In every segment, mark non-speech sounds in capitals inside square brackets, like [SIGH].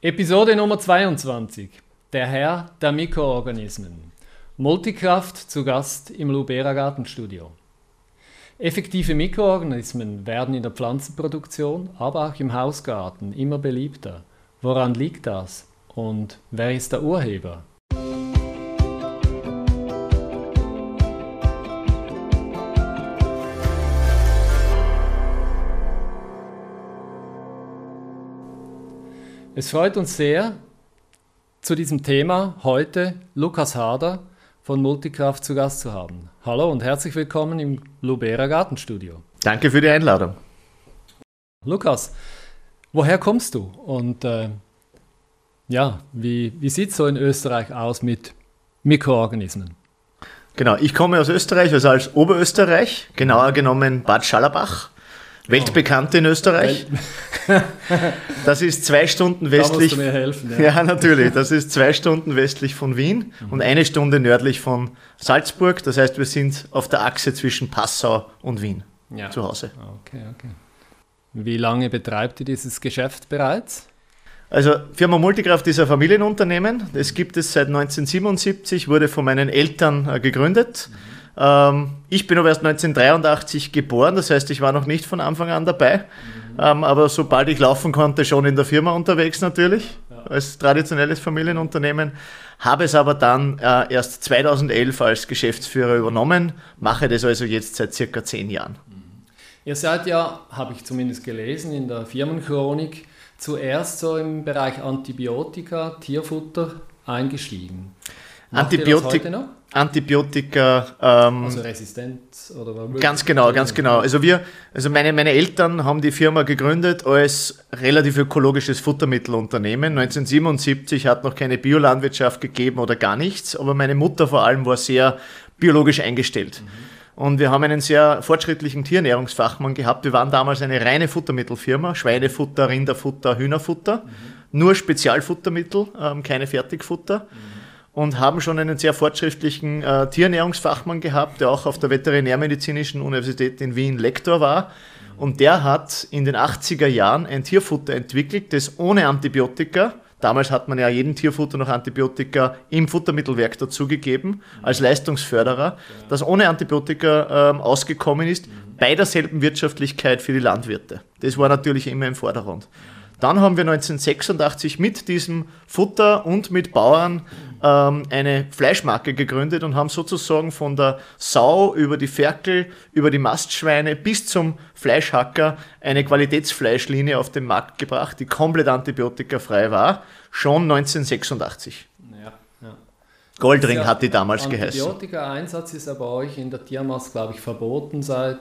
Episode Nummer 22. Der Herr der Mikroorganismen. Multikraft zu Gast im Lubera Gartenstudio. Effektive Mikroorganismen werden in der Pflanzenproduktion, aber auch im Hausgarten immer beliebter. Woran liegt das? Und wer ist der Urheber? Es freut uns sehr, zu diesem Thema heute Lukas Hader von Multikraft zu Gast zu haben. Hallo und herzlich willkommen im Lubera Gartenstudio. Danke für die Einladung. Lukas, woher kommst du und äh, ja, wie, wie sieht es so in Österreich aus mit Mikroorganismen? Genau, ich komme aus Österreich, also als Oberösterreich, genauer genommen Bad Schallerbach. Weltbekannt in Österreich. [LAUGHS] Das ist zwei Stunden westlich. Da musst du mir helfen. Ja. [LAUGHS] ja, natürlich. Das ist zwei Stunden westlich von Wien mhm. und eine Stunde nördlich von Salzburg. Das heißt, wir sind auf der Achse zwischen Passau und Wien ja. zu Hause. Okay, okay. Wie lange betreibt ihr dieses Geschäft bereits? Also Firma Multikraft ist ein Familienunternehmen. Das gibt es seit 1977, wurde von meinen Eltern äh, gegründet. Mhm ähm, ich bin aber erst 1983 geboren, das heißt, ich war noch nicht von Anfang an dabei. Mhm. Ähm, aber sobald ich laufen konnte, schon in der Firma unterwegs natürlich, ja. als traditionelles Familienunternehmen. Habe es aber dann äh, erst 2011 als Geschäftsführer übernommen, mache das also jetzt seit circa zehn Jahren. Mhm. Ihr seid ja, habe ich zumindest gelesen, in der Firmenchronik zuerst so im Bereich Antibiotika, Tierfutter eingestiegen. Antibiotika. Antibiotika. Ähm, also Resistenz oder Ganz genau, ganz genau. Also wir, also meine, meine Eltern haben die Firma gegründet als relativ ökologisches Futtermittelunternehmen. 1977 hat noch keine Biolandwirtschaft gegeben oder gar nichts, aber meine Mutter vor allem war sehr biologisch eingestellt. Mhm. Und wir haben einen sehr fortschrittlichen Tierernährungsfachmann gehabt. Wir waren damals eine reine Futtermittelfirma, Schweinefutter, Rinderfutter, Hühnerfutter, mhm. nur Spezialfuttermittel, ähm, keine Fertigfutter. Mhm und haben schon einen sehr fortschrittlichen äh, Tierernährungsfachmann gehabt, der auch auf der Veterinärmedizinischen Universität in Wien Lektor war. Und der hat in den 80er Jahren ein Tierfutter entwickelt, das ohne Antibiotika, damals hat man ja jedem Tierfutter noch Antibiotika im Futtermittelwerk dazugegeben, als Leistungsförderer, das ohne Antibiotika ähm, ausgekommen ist, bei derselben Wirtschaftlichkeit für die Landwirte. Das war natürlich immer im Vordergrund. Dann haben wir 1986 mit diesem Futter und mit Bauern ähm, eine Fleischmarke gegründet und haben sozusagen von der Sau über die Ferkel, über die Mastschweine bis zum Fleischhacker eine Qualitätsfleischlinie auf den Markt gebracht, die komplett antibiotikafrei war, schon 1986. Ja, ja. Goldring ja, hat die damals Antibiotika geheißen. Antibiotika-Einsatz ist aber euch in der Tiermast, glaube ich, verboten seit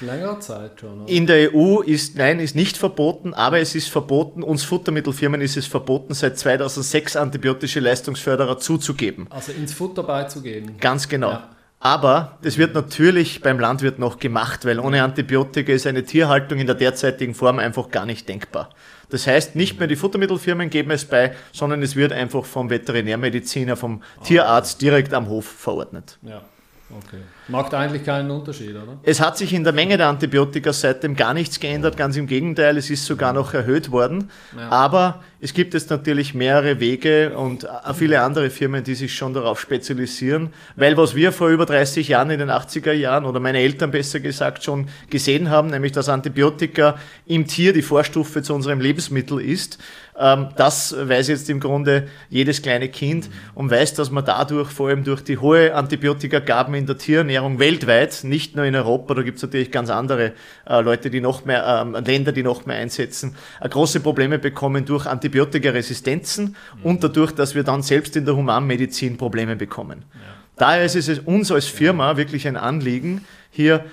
Längerer Zeit schon. Oder? In der EU ist, nein, ist nicht verboten, aber es ist verboten, uns Futtermittelfirmen ist es verboten, seit 2006 antibiotische Leistungsförderer zuzugeben. Also ins Futter beizugeben. Ganz genau. Ja. Aber das wird natürlich beim Landwirt noch gemacht, weil ohne Antibiotika ist eine Tierhaltung in der derzeitigen Form einfach gar nicht denkbar. Das heißt, nicht mehr die Futtermittelfirmen geben es bei, sondern es wird einfach vom Veterinärmediziner, vom Tierarzt direkt am Hof verordnet. Ja. Okay. Macht eigentlich keinen Unterschied, oder? Es hat sich in der Menge der Antibiotika seitdem gar nichts geändert, ganz im Gegenteil, es ist sogar noch erhöht worden. Ja. Aber es gibt jetzt natürlich mehrere Wege und viele andere Firmen, die sich schon darauf spezialisieren, weil was wir vor über 30 Jahren in den 80er Jahren oder meine Eltern besser gesagt schon gesehen haben, nämlich dass Antibiotika im Tier die Vorstufe zu unserem Lebensmittel ist, das weiß jetzt im Grunde jedes kleine Kind und weiß, dass man dadurch, vor allem durch die hohe Antibiotikagaben in der Tierernährung weltweit, nicht nur in Europa, da gibt es natürlich ganz andere äh, Leute, die noch mehr, ähm, Länder, die noch mehr einsetzen, äh, große Probleme bekommen durch Antibiotikaresistenzen und dadurch, dass wir dann selbst in der Humanmedizin Probleme bekommen. Ja. Daher ist es uns als Firma wirklich ein Anliegen, hier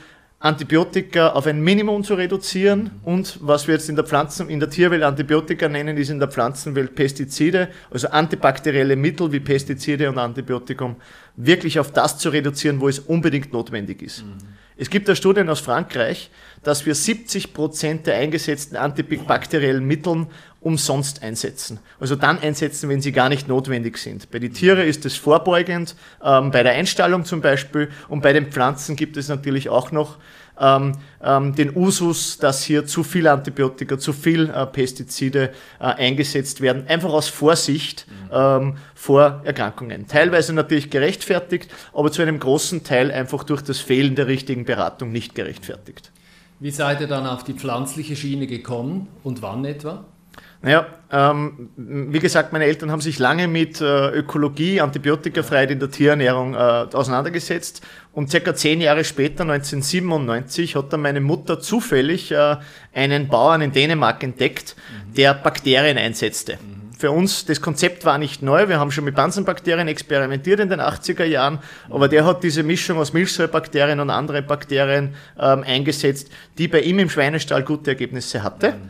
Antibiotika auf ein Minimum zu reduzieren und was wir jetzt in der Pflanzen, in der Tierwelt Antibiotika nennen, ist in der Pflanzenwelt Pestizide, also antibakterielle Mittel wie Pestizide und Antibiotikum, wirklich auf das zu reduzieren, wo es unbedingt notwendig ist. Mhm. Es gibt da Studien aus Frankreich, dass wir 70 Prozent der eingesetzten antibakteriellen Mitteln umsonst einsetzen. Also dann einsetzen, wenn sie gar nicht notwendig sind. Bei den Tieren ist es vorbeugend, ähm, bei der Einstallung zum Beispiel und bei den Pflanzen gibt es natürlich auch noch ähm, ähm, den Usus, dass hier zu viel Antibiotika, zu viel äh, Pestizide äh, eingesetzt werden, einfach aus Vorsicht ähm, vor Erkrankungen. Teilweise natürlich gerechtfertigt, aber zu einem großen Teil einfach durch das Fehlen der richtigen Beratung nicht gerechtfertigt. Wie seid ihr dann auf die pflanzliche Schiene gekommen und wann etwa? Naja, ähm, wie gesagt, meine Eltern haben sich lange mit äh, Ökologie, Antibiotikafreiheit in der Tierernährung äh, auseinandergesetzt und circa zehn Jahre später, 1997, hat dann meine Mutter zufällig äh, einen Bauern in Dänemark entdeckt, mhm. der Bakterien einsetzte. Mhm. Für uns, das Konzept war nicht neu, wir haben schon mit Bansenbakterien experimentiert in den 80er Jahren, aber der hat diese Mischung aus Milchsäurebakterien und anderen Bakterien ähm, eingesetzt, die bei ihm im Schweinestall gute Ergebnisse hatte. Mhm.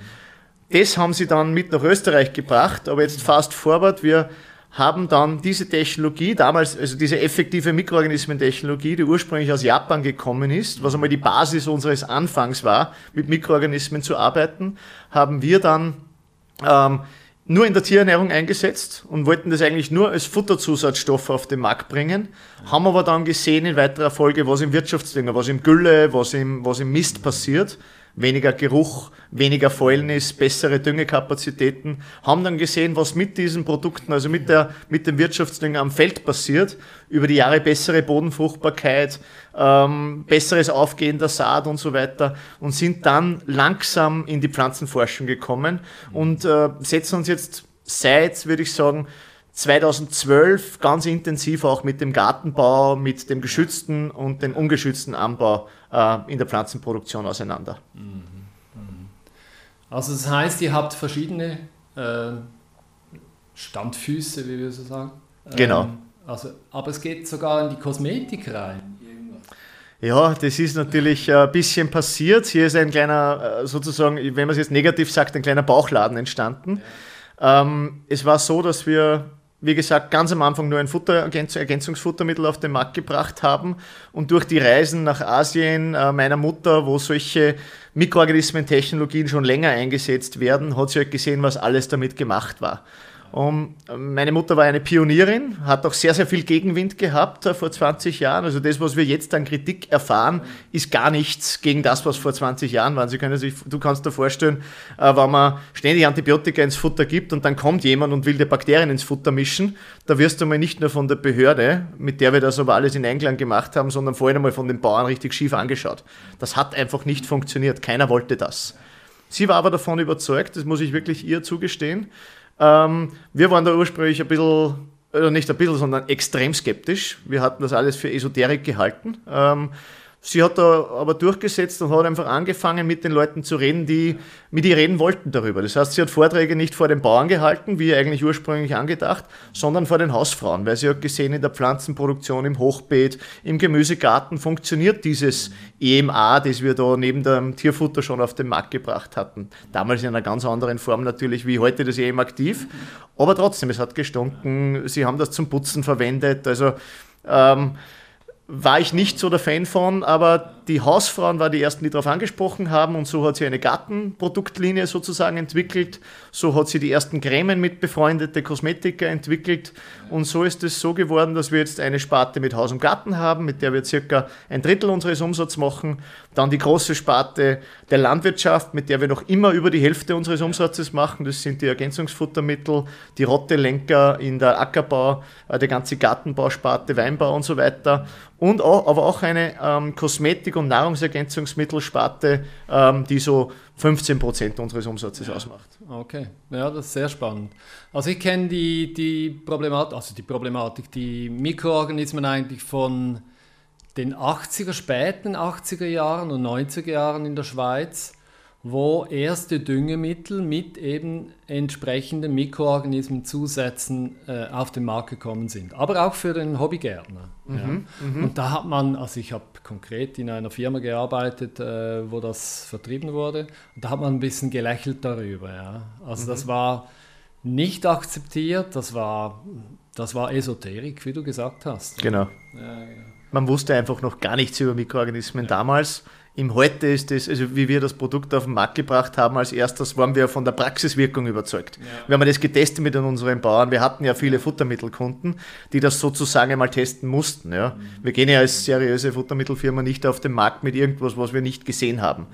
Das haben sie dann mit nach Österreich gebracht, aber jetzt fast forward, wir haben dann diese Technologie, damals, also diese effektive Mikroorganismentechnologie, die ursprünglich aus Japan gekommen ist, was einmal die Basis unseres Anfangs war, mit Mikroorganismen zu arbeiten, haben wir dann ähm, nur in der Tierernährung eingesetzt und wollten das eigentlich nur als Futterzusatzstoff auf den Markt bringen, haben aber dann gesehen in weiterer Folge, was im Wirtschaftsdünger, was im Gülle, was im, was im Mist passiert weniger Geruch, weniger Fäulnis, bessere Düngekapazitäten, haben dann gesehen, was mit diesen Produkten, also mit, der, mit dem Wirtschaftsdünger am Feld passiert, über die Jahre bessere Bodenfruchtbarkeit, ähm, besseres Aufgehen der Saat und so weiter. Und sind dann langsam in die Pflanzenforschung gekommen. Und äh, setzen uns jetzt seit, würde ich sagen, 2012 ganz intensiv auch mit dem Gartenbau, mit dem geschützten und dem ungeschützten Anbau in der Pflanzenproduktion auseinander. Mhm. Also das heißt, ihr habt verschiedene äh, Standfüße, wie wir so sagen. Genau. Ähm, also, aber es geht sogar in die Kosmetik rein. Ja, das ist natürlich ein bisschen passiert. Hier ist ein kleiner, äh, sozusagen, wenn man es jetzt negativ sagt, ein kleiner Bauchladen entstanden. Ja. Ähm, es war so, dass wir wie gesagt, ganz am Anfang nur ein Futter, Ergänzungsfuttermittel auf den Markt gebracht haben und durch die Reisen nach Asien äh, meiner Mutter, wo solche Mikroorganismentechnologien schon länger eingesetzt werden, hat sie halt gesehen, was alles damit gemacht war. Und meine Mutter war eine Pionierin, hat auch sehr, sehr viel Gegenwind gehabt äh, vor 20 Jahren. Also das, was wir jetzt an Kritik erfahren, ist gar nichts gegen das, was vor 20 Jahren war. Sie können sich, du kannst dir vorstellen, äh, wenn man ständig Antibiotika ins Futter gibt und dann kommt jemand und will die Bakterien ins Futter mischen, da wirst du mal nicht nur von der Behörde, mit der wir das aber alles in Einklang gemacht haben, sondern vor allem einmal von den Bauern richtig schief angeschaut. Das hat einfach nicht funktioniert. Keiner wollte das. Sie war aber davon überzeugt, das muss ich wirklich ihr zugestehen, ähm, wir waren da ursprünglich ein bisschen, oder nicht ein bisschen, sondern extrem skeptisch. Wir hatten das alles für Esoterik gehalten. Ähm, Sie hat da aber durchgesetzt und hat einfach angefangen, mit den Leuten zu reden, die mit ihr reden wollten darüber. Das heißt, sie hat Vorträge nicht vor den Bauern gehalten, wie eigentlich ursprünglich angedacht, sondern vor den Hausfrauen, weil sie hat gesehen, in der Pflanzenproduktion, im Hochbeet, im Gemüsegarten funktioniert dieses EMA, das wir da neben dem Tierfutter schon auf den Markt gebracht hatten. Damals in einer ganz anderen Form natürlich wie heute das EM aktiv, aber trotzdem, es hat gestunken, sie haben das zum Putzen verwendet, also ähm, war ich nicht so der Fan von, aber die Hausfrauen waren die ersten, die darauf angesprochen haben und so hat sie eine Gartenproduktlinie sozusagen entwickelt. So hat sie die ersten Cremen mit befreundete Kosmetika entwickelt und so ist es so geworden, dass wir jetzt eine Sparte mit Haus und Garten haben, mit der wir circa ein Drittel unseres Umsatzes machen. Dann die große Sparte der Landwirtschaft, mit der wir noch immer über die Hälfte unseres Umsatzes machen. Das sind die Ergänzungsfuttermittel, die Rottelenker in der Ackerbau, äh, die ganze Gartenbausparte, Weinbau und so weiter und auch, aber auch eine ähm, Kosmetik- und Nahrungsergänzungsmittelsparte, ähm, die so 15 Prozent unseres Umsatzes ja. ausmacht. Okay, ja, das ist sehr spannend. Also ich kenne die, die Problematik, also die Problematik, die Mikroorganismen eigentlich von den 80er, späten 80er Jahren und 90er Jahren in der Schweiz wo erste Düngemittel mit eben entsprechenden Mikroorganismenzusätzen äh, auf den Markt gekommen sind. Aber auch für den Hobbygärtner. Mhm, ja. mhm. Und da hat man, also ich habe konkret in einer Firma gearbeitet, äh, wo das vertrieben wurde, und da hat man ein bisschen gelächelt darüber. Ja. Also mhm. das war nicht akzeptiert, das war, das war Esoterik, wie du gesagt hast. Genau. Ja, genau. Man wusste einfach noch gar nichts über Mikroorganismen damals Im Heute ist es, also wie wir das Produkt auf den Markt gebracht haben, als erstes waren wir von der Praxiswirkung überzeugt. Ja. Wir haben das getestet mit unseren Bauern. Wir hatten ja viele Futtermittelkunden, die das sozusagen einmal testen mussten. Ja. Mhm. Wir gehen ja als seriöse Futtermittelfirma nicht auf den Markt mit irgendwas, was wir nicht gesehen haben.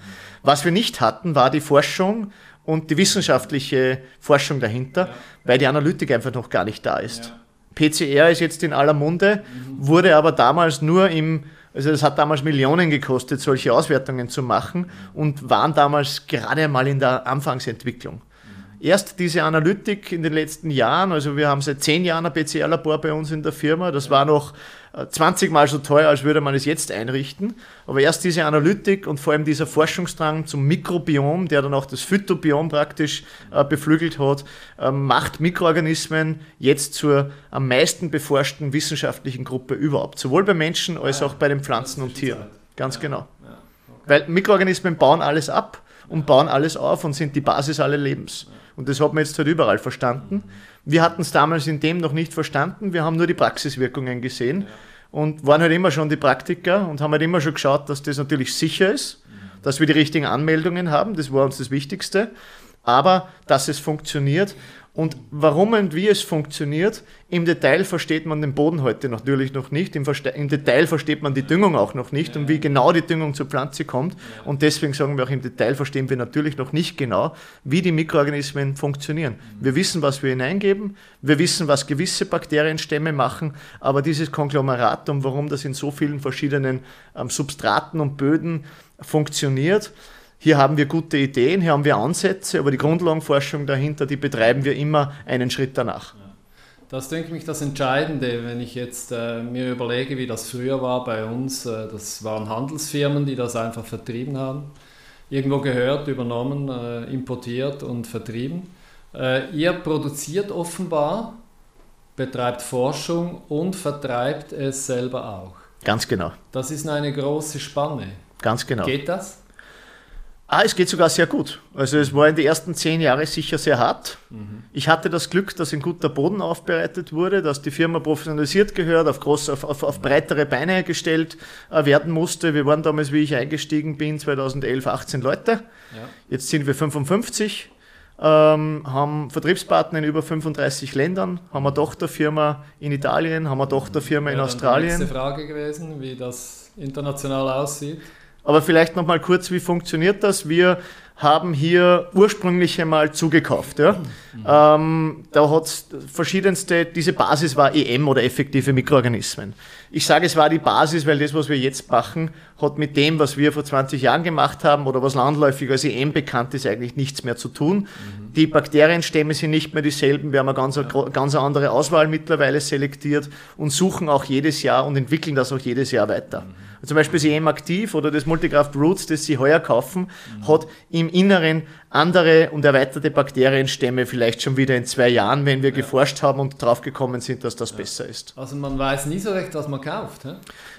Was wir nicht hatten, war die Forschung und die wissenschaftliche Forschung dahinter, ja. weil die Analytik einfach noch gar nicht da ist. PCR ist jetzt in aller Munde, mhm. wurde aber damals nur im also es hat damals Millionen gekostet, solche Auswertungen zu machen und waren damals gerade mal in der Anfangsentwicklung. Erst diese Analytik in den letzten Jahren, also wir haben seit zehn Jahren ein PCR-Labor bei uns in der Firma, das war noch 20 Mal so teuer, als würde man es jetzt einrichten. Aber erst diese Analytik und vor allem dieser Forschungsdrang zum Mikrobiom, der dann auch das Phytobiom praktisch äh, beflügelt hat, äh, macht Mikroorganismen jetzt zur am meisten beforschten wissenschaftlichen Gruppe überhaupt. Sowohl bei Menschen als auch bei den Pflanzen und Tieren. Ganz genau. Weil Mikroorganismen bauen alles ab und bauen alles auf und sind die Basis allen Lebens. Und das hat man jetzt halt überall verstanden. Wir hatten es damals in dem noch nicht verstanden, wir haben nur die Praxiswirkungen gesehen und waren halt immer schon die Praktiker und haben halt immer schon geschaut, dass das natürlich sicher ist, dass wir die richtigen Anmeldungen haben, das war uns das Wichtigste, aber dass es funktioniert und warum und wie es funktioniert, im Detail versteht man den Boden heute natürlich noch nicht. Im, Im, Detail versteht man die Düngung auch noch nicht und wie genau die Düngung zur Pflanze kommt. Und deswegen sagen wir auch, im Detail verstehen wir natürlich noch nicht genau, wie die Mikroorganismen funktionieren. Wir wissen, was wir hineingeben, wir wissen, was gewisse Bakterienstämme machen, aber dieses Konglomeratum, warum das in so vielen verschiedenen ähm, Substraten und Böden funktioniert, hier haben wir gute Ideen, hier haben wir Ansätze, aber die Grundlagenforschung dahinter, die betreiben wir immer einen Schritt danach. Das denke ich das Entscheidende, wenn ich jetzt äh, mir überlege, wie das früher war bei uns. Äh, das waren Handelsfirmen, die das einfach vertrieben haben. Irgendwo gehört, übernommen, äh, importiert und vertrieben. Äh, ihr produziert offenbar, betreibt Forschung und vertreibt es selber auch. Ganz genau. Das ist eine große Spanne. Ganz genau. Geht das? Ah, es geht sogar sehr gut. Also es war in den ersten zehn Jahren sicher sehr hart. Mhm. Ich hatte das Glück, dass ein guter Boden aufbereitet wurde, dass die Firma professionalisiert gehört, auf, groß, auf, auf, auf breitere Beine gestellt äh, werden musste. Wir waren damals, wie ich eingestiegen bin, 2011 18 Leute. Ja. Jetzt sind wir 55. Ähm, haben Vertriebspartner in über 35 Ländern, haben eine Tochterfirma in Italien, haben eine Tochterfirma in Australien. Das ist die Frage gewesen, wie das international aussieht. Aber vielleicht noch mal kurz, wie funktioniert das? Wir haben hier ursprünglich einmal zugekauft. Ja? Mhm. Ähm, da hat es verschiedenste, diese Basis war EM oder effektive Mikroorganismen. Ich sage, es war die Basis, weil das, was wir jetzt machen, hat mit dem, was wir vor 20 Jahren gemacht haben oder was landläufig als EM bekannt ist, eigentlich nichts mehr zu tun. Mhm. Die Bakterienstämme sind nicht mehr dieselben. Wir haben eine ganz, ja. ganz andere Auswahl mittlerweile selektiert und suchen auch jedes Jahr und entwickeln das auch jedes Jahr weiter. Mhm zum Beispiel das EM Aktiv oder das Multikraft Roots, das Sie heuer kaufen, mhm. hat im Inneren andere und erweiterte Bakterienstämme vielleicht schon wieder in zwei Jahren, wenn wir ja. geforscht haben und draufgekommen sind, dass das ja. besser ist. Also man weiß nie so recht, was man kauft. He?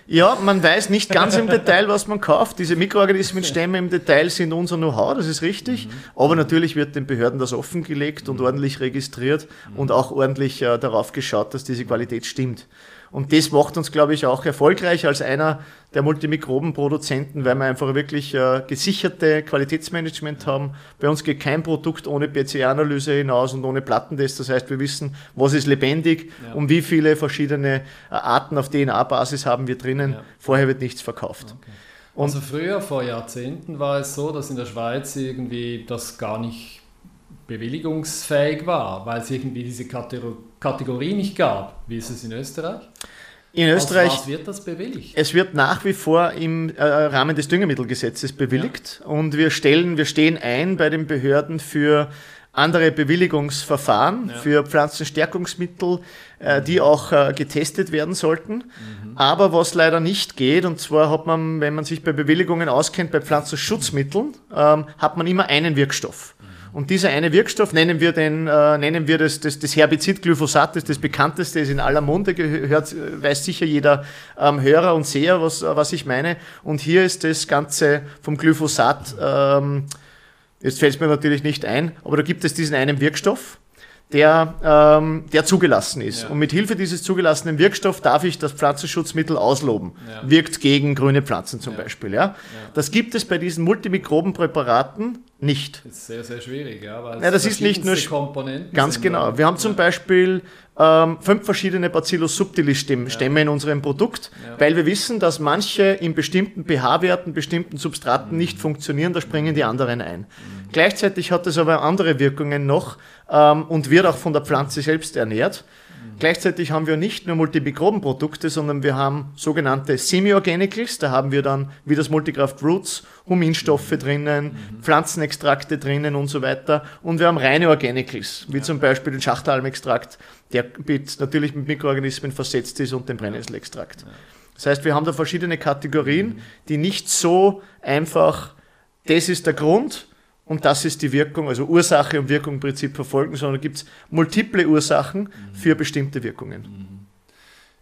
Ja, man weiß nicht ganz im Detail, was man kauft. Diese Mikroorganismenstämme im Detail sind unser Know-how, das ist richtig. Mhm. Aber natürlich wird den Behörden das offengelegt und mhm. ordentlich registriert mhm. und auch ordentlich äh, darauf geschaut, dass diese Qualität stimmt. Und das macht uns, glaube ich, auch erfolgreich als einer der Multimikrobenproduzenten, weil wir einfach wirklich äh, gesicherte Qualitätsmanagement haben. Bei uns geht kein Produkt ohne PCR-Analyse hinaus und ohne Plattentest. Das heißt, wir wissen, was ist lebendig ja. und wie viele verschiedene äh, Arten auf DNA-Basis haben wir drinnen. Ja. Vorher wird nichts verkauft. Okay. also früher, vor Jahrzehnten, war es so, dass in der Schweiz irgendwie das gar nicht bewilligungsfähig war, weil es irgendwie diese Kategorie nicht gab. Wie ist es in Österreich? In Österreich was wird das bewilligt? Es wird nach wie vor im äh, Rahmen des Düngemittelgesetzes bewilligt ja. und wir stellen, wir stehen ein bei den Behörden für andere Bewilligungsverfahren ja. für Pflanzenstärkungsmittel, äh, die auch äh, getestet werden sollten. Mhm. Aber was leider nicht geht, und zwar hat man, wenn man sich bei Bewilligungen auskennt, bei Pflanzenschutzmitteln, ähm, hat man immer einen Wirkstoff. Und dieser eine Wirkstoff, nennen wir, den, äh, nennen wir das, das, das Herbizid Glyphosat, das ist das bekannteste, ist in aller Munde, gehört, weiß sicher jeder ähm, Hörer und Seher, was, was ich meine. Und hier ist das Ganze vom Glyphosat, ähm, jetzt fällt es mir natürlich nicht ein, aber da gibt es diesen einen Wirkstoff, der, ähm, der zugelassen ist. Ja. Und mit Hilfe dieses zugelassenen Wirkstoffs darf ich das Pflanzenschutzmittel ausloben. Ja. Wirkt gegen grüne Pflanzen zum ja. Beispiel. Ja? Das gibt es bei diesen Multimikrobenpräparaten nicht. Das ist sehr, sehr schwierig, ja. Weil ja das ist nicht nur Komponenten ganz genau. Wir haben zum Beispiel ähm, fünf verschiedene Bacillus subtilis Stämme in unserem Produkt, weil wir wissen, dass manche in bestimmten pH-Werten, bestimmten Substraten mhm. nicht funktionieren, da springen die anderen ein. Mhm. Gleichzeitig hat es aber andere Wirkungen noch ähm, und wird auch von der Pflanze selbst ernährt. Gleichzeitig haben wir nicht nur Multimikrobenprodukte, sondern wir haben sogenannte Semi-Organicals. Da haben wir dann, wie das Multikraft Roots, Huminstoffe drinnen, mhm. Pflanzenextrakte drinnen und so weiter. Und wir haben reine Organicals, wie ja. zum Beispiel den Schachtalmextrakt, der mit, natürlich mit Mikroorganismen versetzt ist und den Brennnesselextrakt. Das heißt, wir haben da verschiedene Kategorien, mhm. die nicht so einfach, das ist der Grund, und das ist die Wirkung, also Ursache und Wirkung im Prinzip verfolgen, sondern gibt es multiple Ursachen für bestimmte Wirkungen.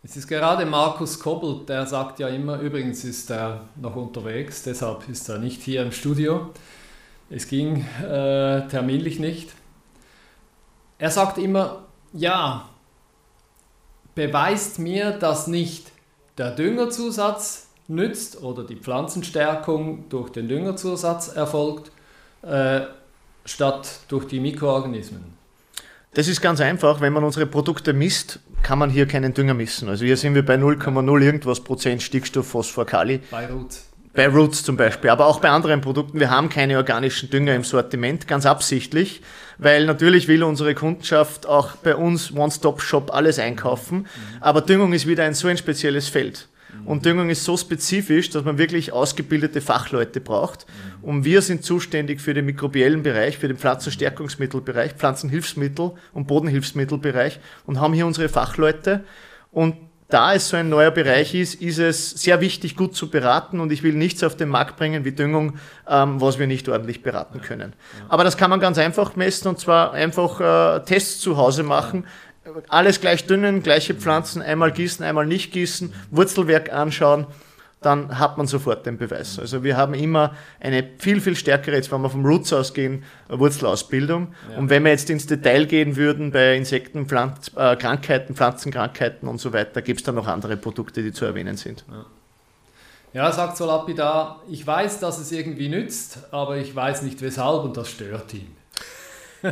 Es ist gerade Markus Kobbel, der sagt ja immer, übrigens ist er noch unterwegs, deshalb ist er nicht hier im Studio. Es ging äh, terminlich nicht. Er sagt immer, ja, beweist mir, dass nicht der Düngerzusatz nützt oder die Pflanzenstärkung durch den Düngerzusatz erfolgt, äh, statt durch die Mikroorganismen? Das ist ganz einfach. Wenn man unsere Produkte misst, kann man hier keinen Dünger missen. Also hier sind wir bei 0,0 irgendwas Prozent Stickstoff, Phosphor, Kali. Bei Roots. Bei Roots zum Beispiel, aber auch bei anderen Produkten. Wir haben keine organischen Dünger im Sortiment, ganz absichtlich, weil natürlich will unsere Kundenschaft auch bei uns One-Stop-Shop alles einkaufen. Mhm. Aber Düngung ist wieder ein so ein spezielles Feld. Und Düngung ist so spezifisch, dass man wirklich ausgebildete Fachleute braucht. Und wir sind zuständig für den mikrobiellen Bereich, für den Pflanzenstärkungsmittelbereich, Pflanzenhilfsmittel und Bodenhilfsmittelbereich und haben hier unsere Fachleute. Und da es so ein neuer Bereich ist, ist es sehr wichtig, gut zu beraten und ich will nichts auf den Markt bringen wie Düngung, ähm, was wir nicht ordentlich beraten können. Aber das kann man ganz einfach messen und zwar einfach äh, Tests zu Hause machen alles gleich dünnen, gleiche Pflanzen, einmal gießen, einmal nicht gießen, Wurzelwerk anschauen, dann hat man sofort den Beweis. Also wir haben immer eine viel, viel stärkere, jetzt wenn wir vom Roots ausgehen, Wurzelausbildung. Ja. Und wenn wir jetzt ins Detail gehen würden bei Insekten, Pflanz, äh, Krankheiten, Pflanzenkrankheiten und so weiter, gibt es dann noch andere Produkte, die zu erwähnen sind. Ja. Ja, sagt so lapidar, ich weiß, dass es irgendwie nützt, aber ich weiß nicht weshalb und das stört ihn.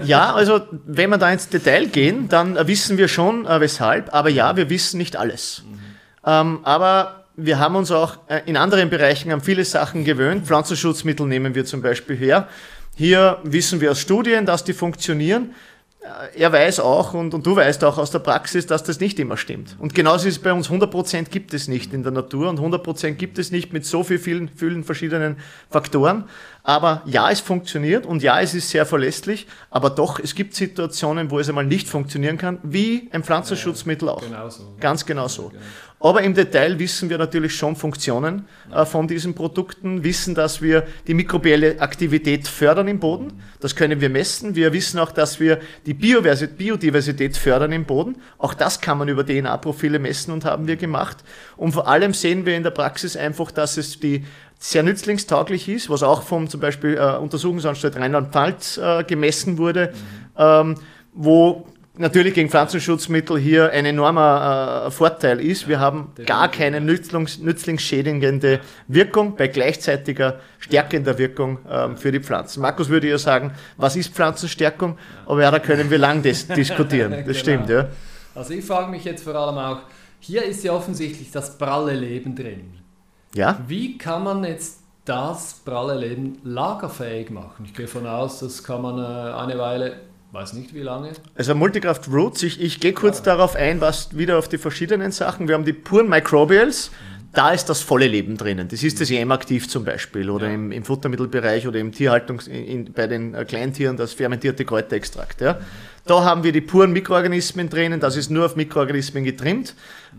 Ja, also wenn wir da ins Detail gehen, dann wissen wir schon äh, weshalb, aber ja, wir wissen nicht alles. Mhm. Ähm, aber wir haben uns auch äh, in anderen Bereichen an viele Sachen gewöhnt. Pflanzenschutzmittel nehmen wir zum Beispiel her. Hier wissen wir aus Studien, dass die funktionieren. Äh, er weiß auch und, und du weißt auch aus der Praxis, dass das nicht immer stimmt. Und genauso ist es bei uns, 100% gibt es nicht in der Natur und 100% gibt es nicht mit so vielen, vielen verschiedenen Faktoren. Aber ja, es funktioniert und ja, es ist sehr verlässlich, aber doch, es gibt Situationen, wo es einmal nicht funktionieren kann, wie ein Pflanzenschutzmittel auch. Genau so. Ganz genau so. Genau. Aber im Detail wissen wir natürlich schon Funktionen äh, von diesen Produkten, wissen, dass wir die mikrobielle Aktivität fördern im Boden. Das können wir messen. Wir wissen auch, dass wir die Biodiversität fördern im Boden. Auch das kann man über DNA-Profile messen und haben wir gemacht. Und vor allem sehen wir in der Praxis einfach, dass es die sehr nützlingstauglich ist, was auch vom zum Beispiel äh, Untersuchungsanstalt Rheinland-Pfalz äh, gemessen wurde, mhm. ähm, wo natürlich gegen Pflanzenschutzmittel hier ein enormer äh, Vorteil ist. Wir haben gar keine nützlings, nützlingsschädigende Wirkung bei gleichzeitiger stärkender Wirkung ähm, für die Pflanzen. Markus würde ja sagen, was ist Pflanzenstärkung? Aber ja, da können wir lang dis [LAUGHS] diskutieren. Das genau. stimmt, ja. Also ich frage mich jetzt vor allem auch, hier ist ja offensichtlich das pralle Leben drin. Ja. Wie kann man jetzt das pralle Leben lagerfähig machen? Ich gehe davon aus, das kann man äh, eine Weile Weiß nicht, wie lange. Also Multikraft Roots, ich, ich gehe kurz ja. darauf ein, was wieder auf die verschiedenen Sachen. Wir haben die puren Microbials, da ist das volle Leben drinnen. Das ist das EM-Aktiv zum Beispiel oder ja. im, im, Futtermittelbereich oder im Tierhaltungs, in, bei den äh, Kleintieren das fermentierte Kräuterextrakt. Ja. Da haben wir die puren Mikroorganismen drinnen, das ist nur auf Mikroorganismen getrimmt.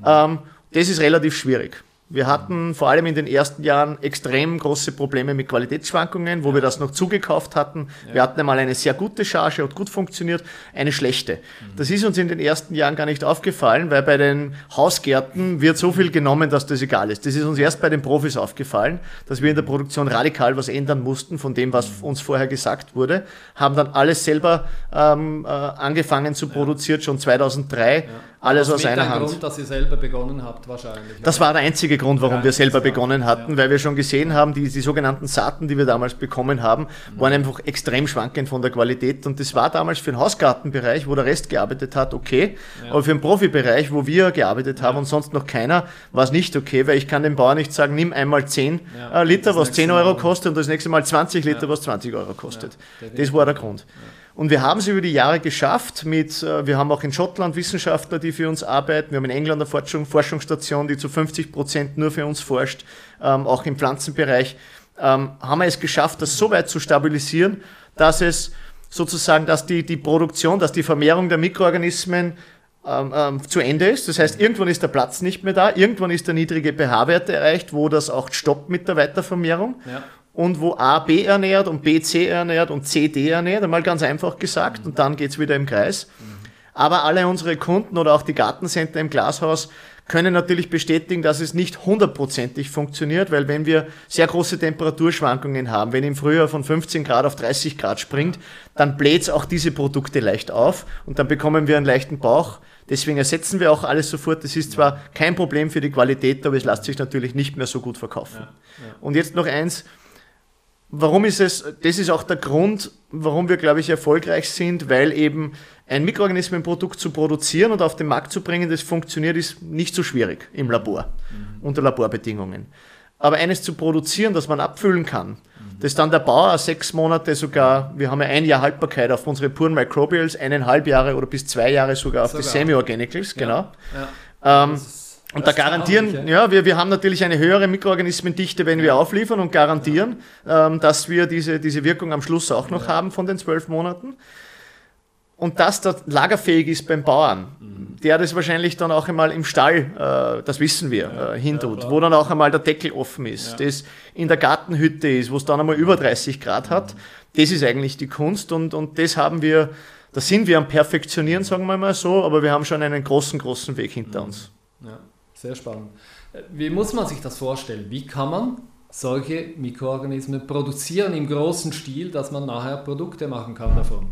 Ähm, das ist relativ schwierig. Wir hatten vor allem in den ersten Jahren extrem große Probleme mit Qualitätsschwankungen, wo ja. wir das noch zugekauft hatten. Ja. Wir hatten einmal eine sehr gute Charge, hat gut funktioniert, eine schlechte. Mhm. Das ist uns in den ersten Jahren gar nicht aufgefallen, weil bei den Hausgärten wird so viel genommen, dass das egal ist. Das ist uns erst bei den Profis aufgefallen, dass wir in der Produktion radikal was ändern mussten von dem, was mhm. uns vorher gesagt wurde. Haben dann alles selber ähm, äh, angefangen zu produzieren, schon 2003 alles aus einer Hand. Grund, dass ihr selber begonnen habt wahrscheinlich. Das war der einzige Grund, warum ja, wir selber begonnen hatten, ja. weil wir schon gesehen haben, die, die sogenannten Saaten, die wir damals bekommen haben, mhm. waren einfach extrem schwankend von der Qualität und das war damals für den Hausgartenbereich, wo der Rest gearbeitet hat, okay, ja. aber für den Profibereich, wo wir gearbeitet haben und sonst noch keiner, war es nicht okay, weil ich kann dem Bauer nicht sagen, nimm einmal 10 äh, Liter, was 10 Euro kostet und das nächste Mal 20 Liter, was 20 Euro kostet. das war der Grund. Und wir haben es über die Jahre geschafft mit, äh, wir haben auch in Schottland Wissenschaftler, die für uns arbeiten. Wir haben in England eine Forschung, Forschungsstation, die zu 50 Prozent nur für uns forscht, ähm, auch im Pflanzenbereich. Ähm, haben wir es geschafft, das so weit zu stabilisieren, dass es sozusagen, dass die, die Produktion, dass die Vermehrung der Mikroorganismen ähm, ähm, zu Ende ist. Das heißt, irgendwann ist der Platz nicht mehr da, irgendwann ist der niedrige pH-Wert erreicht, wo das auch stoppt mit der Weitervermehrung. Ja und wo A B ernährt und B C ernährt und C D ernährt, einmal ganz einfach gesagt, und dann geht's wieder im Kreis. Aber alle unsere Kunden oder auch die Gartencenter im Glashaus können natürlich bestätigen, dass es nicht hundertprozentig funktioniert, weil wenn wir sehr große Temperaturschwankungen haben, wenn im Frühjahr von 15 Grad auf 30 Grad springt, dann bläht auch diese Produkte leicht auf und dann bekommen wir einen leichten Bauch. Deswegen ersetzen wir auch alles sofort. Das ist zwar kein Problem für die Qualität, aber es lässt sich natürlich nicht mehr so gut verkaufen. Und jetzt noch eins, Warum ist es, das ist auch der Grund, warum wir, glaube ich, erfolgreich sind, weil eben ein Mikroorganismenprodukt zu produzieren und auf den Markt zu bringen, das funktioniert, ist nicht so schwierig im Labor, mhm. unter Laborbedingungen. Aber eines zu produzieren, das man abfüllen kann, mhm. das dann der Bauer sechs Monate sogar, wir haben ja ein Jahr Haltbarkeit auf unsere puren Microbials, eineinhalb Jahre oder bis zwei Jahre sogar auf sogar. die Semi-Organicals, genau. Ja. Ja. Ähm, und da garantieren, ja, wir, wir haben natürlich eine höhere Mikroorganismendichte, wenn wir aufliefern und garantieren, ähm, dass wir diese, diese Wirkung am Schluss auch noch haben von den zwölf Monaten. Und dass das lagerfähig ist beim Bauern, mhm. der das wahrscheinlich dann auch einmal im Stall, äh, das wissen wir, ja, äh, hintut, ja, wo dann auch einmal der Deckel offen ist, ja. das in der Gartenhütte ist, wo es dann einmal über 30 Grad hat, mhm. das ist eigentlich die Kunst und, und das haben wir, da sind wir am Perfektionieren, sagen wir mal so, aber wir haben schon einen großen, großen Weg hinter mhm. uns. Sehr spannend. Äh, wie muss man sich das vorstellen? Wie kann man solche Mikroorganismen produzieren im großen Stil, dass man nachher Produkte machen kann davon?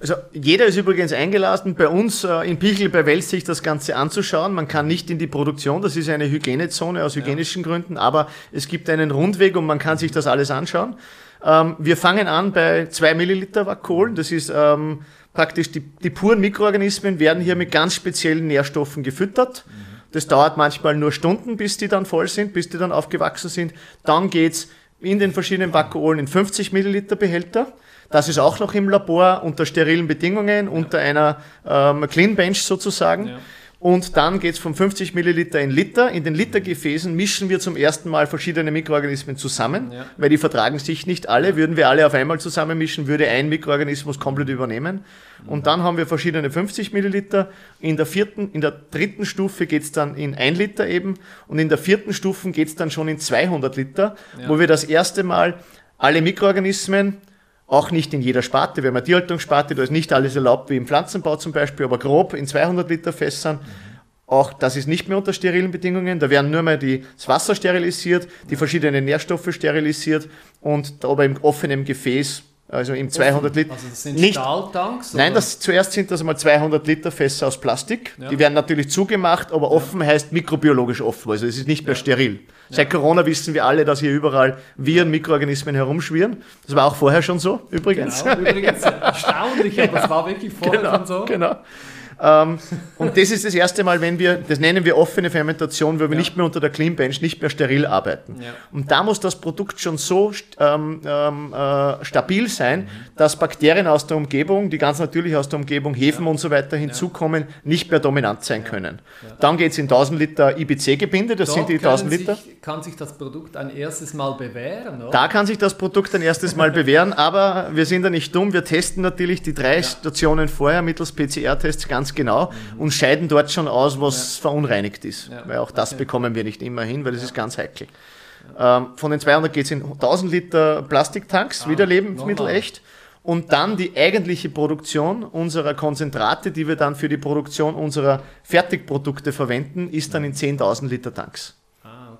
Also jeder ist übrigens eingeladen, bei uns äh, in Pichel bei Wels sich das Ganze anzuschauen. Man kann nicht in die Produktion, das ist eine Hygienezone aus hygienischen ja. Gründen, aber es gibt einen Rundweg und man kann sich das alles anschauen. Ähm, wir fangen an bei zwei Milliliter Vakuolen, das ist ähm, praktisch die, die puren Mikroorganismen werden hier mit ganz speziellen Nährstoffen gefüttert. Mhm das dauert manchmal nur Stunden, bis die dann voll sind, bis die dann aufgewachsen sind. Dann geht's in den verschiedenen Vakuolen in 50 Milliliter Behälter. Das ist auch noch im Labor unter sterilen Bedingungen, unter einer ähm, Clean Bench sozusagen. Ja. Und dann geht es von 50 Milliliter in Liter. In den Litergefäßen mischen wir zum ersten Mal verschiedene Mikroorganismen zusammen, ja. weil die vertragen sich nicht alle. Würden wir alle auf einmal zusammenmischen, würde ein Mikroorganismus komplett übernehmen. Und dann haben wir verschiedene 50 Milliliter. In der vierten, in der dritten Stufe geht es dann in 1 Liter eben. Und in der vierten Stufe geht es dann schon in 200 Liter, ja. wo wir das erste Mal alle Mikroorganismen auch nicht in jeder Sparte. Wir haben eine Tierhaltungssparte, da ist nicht alles erlaubt, wie im Pflanzenbau zum Beispiel, aber grob in 200 Liter Fässern. Auch das ist nicht mehr unter sterilen Bedingungen. Da werden nur mehr die, das Wasser sterilisiert, die verschiedenen Nährstoffe sterilisiert und aber im offenen Gefäß also im 200 Liter. Also das sind nicht, Stahltanks? Nein, das, zuerst sind das einmal 200 Liter Fässer aus Plastik. Ja. Die werden natürlich zugemacht, aber offen ja. heißt mikrobiologisch offen. Also es ist nicht mehr ja. steril. Seit Corona wissen wir alle, dass hier überall Viren, Mikroorganismen herumschwirren. Das war auch vorher schon so, übrigens. Genau, übrigens erstaunlich, aber es war wirklich vorher [LAUGHS] genau, schon so. Genau. Ähm, und das ist das erste Mal, wenn wir, das nennen wir offene Fermentation, weil wir ja. nicht mehr unter der Clean Bench, nicht mehr steril arbeiten. Ja. Und da muss das Produkt schon so ähm, ähm, äh, stabil sein, mhm. dass Bakterien aus der Umgebung, die ganz natürlich aus der Umgebung, Hefen ja. und so weiter hinzukommen, nicht mehr dominant sein können. Dann geht es in 1000 Liter IBC-Gebinde, das Dort sind die 1000 Liter. Sich, kann sich das Produkt ein erstes Mal bewähren, oder? Da kann sich das Produkt ein erstes Mal bewähren, aber wir sind da nicht dumm. Wir testen natürlich die drei. Stationen vorher mittels PCR-Tests ganz genau mhm. und scheiden dort schon aus, was ja. verunreinigt ist. Ja. Weil auch das okay. bekommen wir nicht immer hin, weil das ist ganz heikel. Ähm, von den 200 geht es in 1000 Liter Plastiktanks, ah, wieder Lebensmittel echt. Und dann die eigentliche Produktion unserer Konzentrate, die wir dann für die Produktion unserer Fertigprodukte verwenden, ist dann in 10.000 Liter Tanks.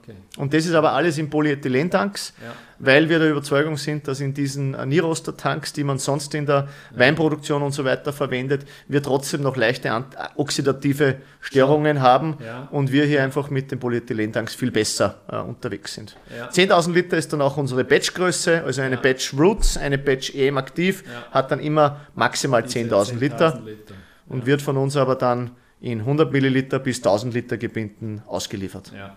Okay. Und das ist aber alles in Polyethylentanks, ja. weil wir der Überzeugung sind, dass in diesen äh, Niroster-Tanks, die man sonst in der ja. Weinproduktion und so weiter verwendet, wir trotzdem noch leichte äh, oxidative Störungen haben ja. und wir hier einfach mit den Polyethylentanks viel besser äh, unterwegs sind. 10.000 Liter ist dann auch unsere Batchgröße, also eine Batch Roots, eine Batch EM aktiv, hat dann immer maximal 10.000 10 Liter, Liter, und wird von uns aber dann in 100 Milliliter bis 1000 Liter Gebinden ausgeliefert. Ja.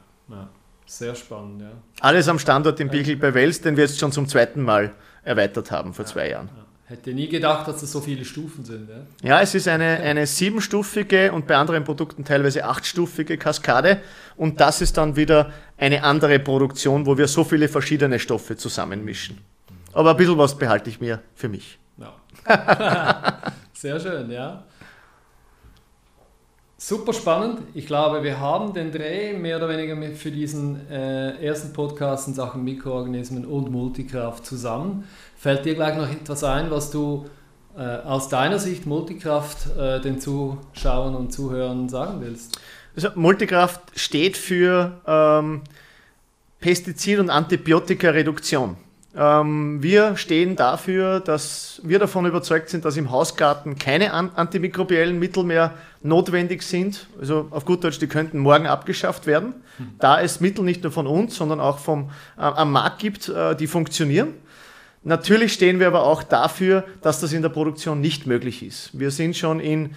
Sehr spannend, ja. Alles am Standort in Bichl bei Wels, den wir jetzt schon zum zweiten Mal erweitert haben vor ja, zwei Jahren. Ja. Hätte nie gedacht, dass es so viele Stufen sind. Ja, ja es ist eine, eine siebenstufige und bei anderen Produkten teilweise achtstufige Kaskade. Und das ist dann wieder eine andere Produktion, wo wir so viele verschiedene Stoffe zusammenmischen. Aber ein bisschen was behalte ich mir für mich. Ja. [LAUGHS] Sehr schön, ja. Super spannend. Ich glaube, wir haben den Dreh mehr oder weniger für diesen äh, ersten Podcast in Sachen Mikroorganismen und Multikraft zusammen. Fällt dir gleich noch etwas ein, was du äh, aus deiner Sicht Multikraft äh, den Zuschauern und Zuhörern sagen willst? Also Multikraft steht für ähm, Pestizid- und Antibiotikareduktion. Ähm, wir stehen dafür, dass wir davon überzeugt sind, dass im Hausgarten keine antimikrobiellen Mittel mehr notwendig sind. Also auf gut Deutsch, die könnten morgen abgeschafft werden, hm. da es Mittel nicht nur von uns, sondern auch vom, äh, am Markt gibt, äh, die funktionieren. Natürlich stehen wir aber auch dafür, dass das in der Produktion nicht möglich ist. Wir sind schon in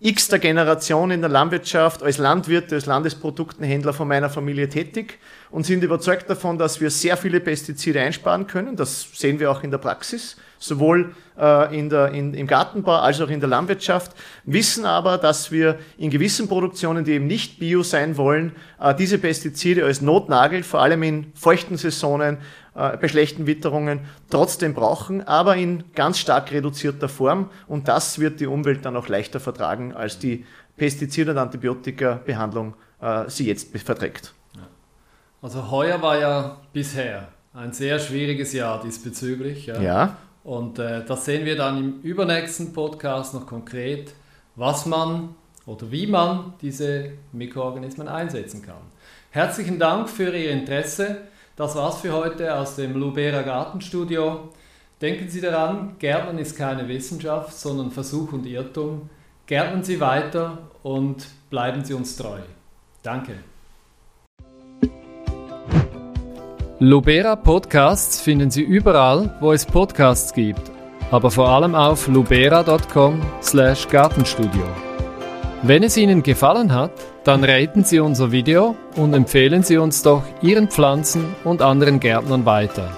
x der Generation in der Landwirtschaft als Landwirt, als Landesproduktenhändler von meiner Familie tätig und sind überzeugt davon, dass wir sehr viele Pestizide einsparen können. Das sehen wir auch in der Praxis, sowohl äh, in der, in, im Gartenbau als auch in der Landwirtschaft. Wissen aber, dass wir in gewissen Produktionen, die eben nicht bio sein wollen, äh, diese Pestizide als Notnagel, vor allem in feuchten Saisonen, äh, bei schlechten Witterungen trotzdem brauchen, aber in ganz stark reduzierter Form. Und das wird die Umwelt dann auch leichter vertragen, als die Pestizid- und Antibiotika-Behandlung äh, sie jetzt verträgt. Also heuer war ja bisher ein sehr schwieriges Jahr diesbezüglich. Ja. ja. Und äh, das sehen wir dann im übernächsten Podcast noch konkret, was man oder wie man diese Mikroorganismen einsetzen kann. Herzlichen Dank für Ihr Interesse. Das war's für heute aus dem Lubera Gartenstudio. Denken Sie daran, Gärtnern ist keine Wissenschaft, sondern Versuch und Irrtum. Gärtnern Sie weiter und bleiben Sie uns treu. Danke. Lubera Podcasts finden Sie überall, wo es Podcasts gibt, aber vor allem auf lubera.com/gartenstudio. Wenn es Ihnen gefallen hat, dann raten Sie unser Video und empfehlen Sie uns doch Ihren Pflanzen und anderen Gärtnern weiter.